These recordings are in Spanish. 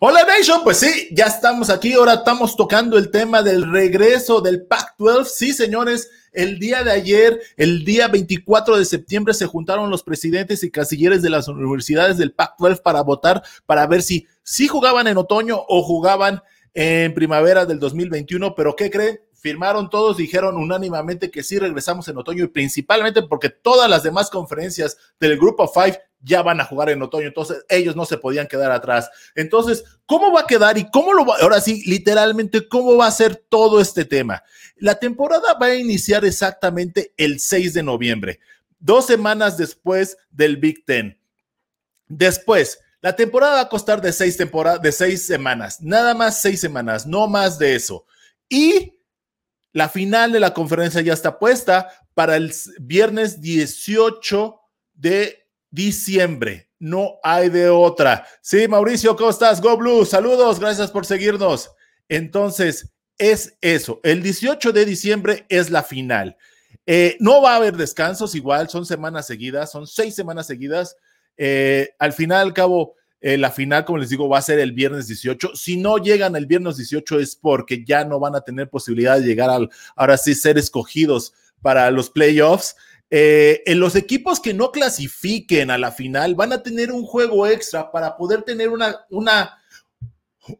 Hola Nation, pues sí, ya estamos aquí, ahora estamos tocando el tema del regreso del Pac-12. Sí, señores, el día de ayer, el día 24 de septiembre, se juntaron los presidentes y casilleres de las universidades del Pac-12 para votar, para ver si, si jugaban en otoño o jugaban en primavera del 2021, pero ¿qué creen? Firmaron todos, dijeron unánimemente que sí regresamos en otoño y principalmente porque todas las demás conferencias del Grupo Five ya van a jugar en otoño, entonces ellos no se podían quedar atrás. Entonces, ¿cómo va a quedar y cómo lo va, ahora sí, literalmente, cómo va a ser todo este tema? La temporada va a iniciar exactamente el 6 de noviembre, dos semanas después del Big Ten. Después, la temporada va a costar de seis, temporadas, de seis semanas, nada más seis semanas, no más de eso. Y la final de la conferencia ya está puesta para el viernes 18 de diciembre. No hay de otra. Sí, Mauricio, ¿cómo estás? Go Blue, saludos, gracias por seguirnos. Entonces, es eso. El 18 de diciembre es la final. Eh, no va a haber descansos, igual, son semanas seguidas, son seis semanas seguidas. Eh, al final, al cabo, eh, la final, como les digo, va a ser el viernes 18. Si no llegan el viernes 18 es porque ya no van a tener posibilidad de llegar al, ahora sí, ser escogidos para los playoffs. Eh, en los equipos que no clasifiquen a la final van a tener un juego extra para poder tener una, una,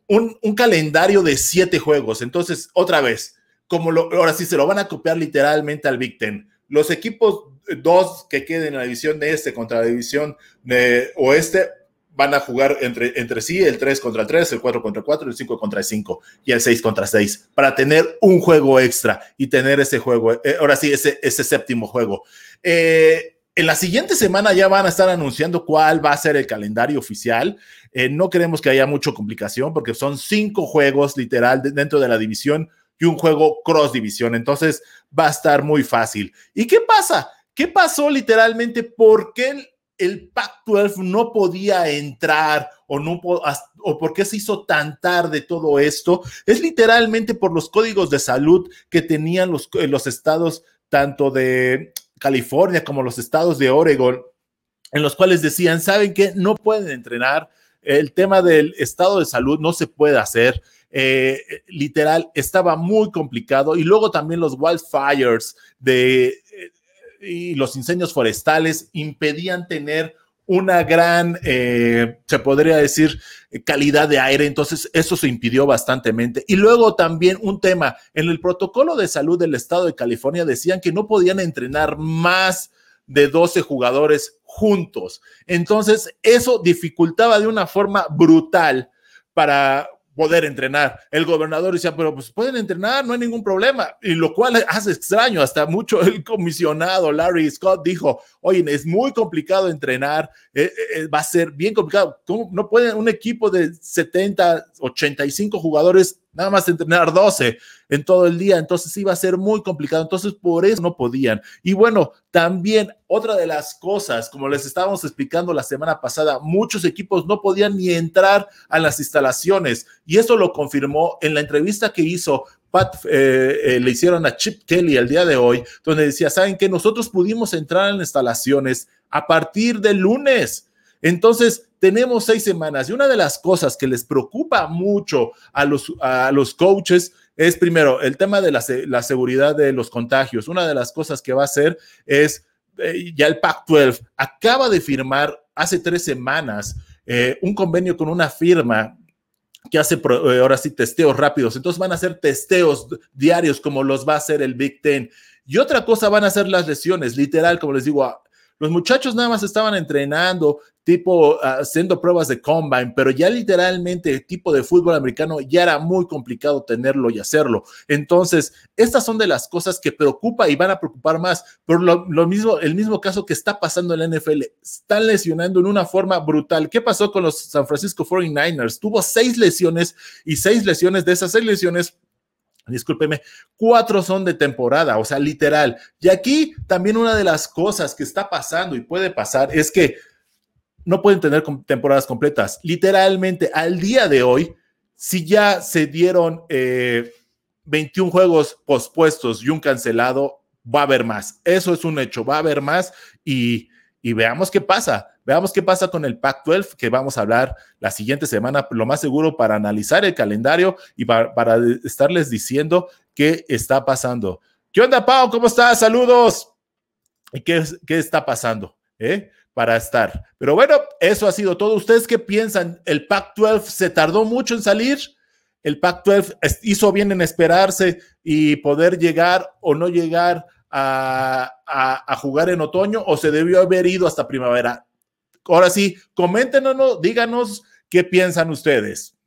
un, un calendario de siete juegos. Entonces, otra vez, como lo, ahora sí se lo van a copiar literalmente al Big Ten. Los equipos dos que queden en la división de este contra la división de oeste van a jugar entre, entre sí el 3 contra 3, el 4 contra 4, el 5 contra 5 y el 6 contra 6 para tener un juego extra y tener ese juego, eh, ahora sí, ese, ese séptimo juego. Eh, en la siguiente semana ya van a estar anunciando cuál va a ser el calendario oficial. Eh, no queremos que haya mucha complicación porque son cinco juegos literal dentro de la división y un juego cross división. Entonces va a estar muy fácil. ¿Y qué pasa? ¿Qué pasó literalmente? ¿Por qué el Pac-12 no podía entrar o, no, o por qué se hizo tan tarde todo esto, es literalmente por los códigos de salud que tenían los, eh, los estados tanto de California como los estados de Oregon, en los cuales decían, ¿saben qué? No pueden entrenar, el tema del estado de salud no se puede hacer. Eh, literal, estaba muy complicado. Y luego también los wildfires de, y los incendios forestales impedían tener una gran, eh, se podría decir, calidad de aire. Entonces, eso se impidió bastantemente. Y luego también un tema, en el protocolo de salud del estado de California decían que no podían entrenar más de 12 jugadores juntos. Entonces, eso dificultaba de una forma brutal para poder entrenar. El gobernador decía, pero pues pueden entrenar, no hay ningún problema. Y lo cual hace extraño, hasta mucho el comisionado Larry Scott dijo, oye, es muy complicado entrenar, eh, eh, va a ser bien complicado. ¿Cómo no pueden un equipo de 70, 85 jugadores nada más entrenar 12 en todo el día, entonces iba a ser muy complicado, entonces por eso no podían. Y bueno, también otra de las cosas, como les estábamos explicando la semana pasada, muchos equipos no podían ni entrar a las instalaciones y eso lo confirmó en la entrevista que hizo Pat, eh, eh, le hicieron a Chip Kelly el día de hoy, donde decía, ¿saben que Nosotros pudimos entrar en instalaciones a partir del lunes. Entonces, tenemos seis semanas y una de las cosas que les preocupa mucho a los, a los coaches es primero el tema de la, seguridad de los contagios. Una de las cosas que va a hacer es eh, ya el Pac-12 acaba de firmar hace tres semanas eh, un convenio con una firma que hace eh, ahora sí testeos rápidos. Entonces van a hacer testeos diarios como los va a hacer el Big Ten. Y otra cosa van a ser las lesiones, literal, como les digo, los muchachos nada más estaban entrenando, tipo haciendo pruebas de combine, pero ya literalmente el tipo de fútbol americano ya era muy complicado tenerlo y hacerlo. Entonces, estas son de las cosas que preocupa y van a preocupar más. Por lo, mismo, el mismo caso que está pasando en la NFL, están lesionando en una forma brutal. ¿Qué pasó con los San Francisco 49ers? Tuvo seis lesiones y seis lesiones de esas seis lesiones discúlpeme, cuatro son de temporada, o sea, literal. Y aquí también una de las cosas que está pasando y puede pasar es que no pueden tener temporadas completas. Literalmente, al día de hoy, si ya se dieron 21 eh, juegos pospuestos y un cancelado, va a haber más. Eso es un hecho, va a haber más y, y veamos qué pasa Veamos qué pasa con el Pac-12, que vamos a hablar la siguiente semana, lo más seguro, para analizar el calendario y para, para estarles diciendo qué está pasando. ¿Qué onda, Pau? ¿Cómo estás? Saludos. ¿Y qué, qué está pasando? ¿Eh? Para estar. Pero bueno, eso ha sido todo. ¿Ustedes qué piensan? ¿El Pac-12 se tardó mucho en salir? ¿El Pac-12 hizo bien en esperarse y poder llegar o no llegar a, a, jugar en otoño o se debió haber ido hasta primavera? Ahora sí, coméntenos, díganos qué piensan ustedes.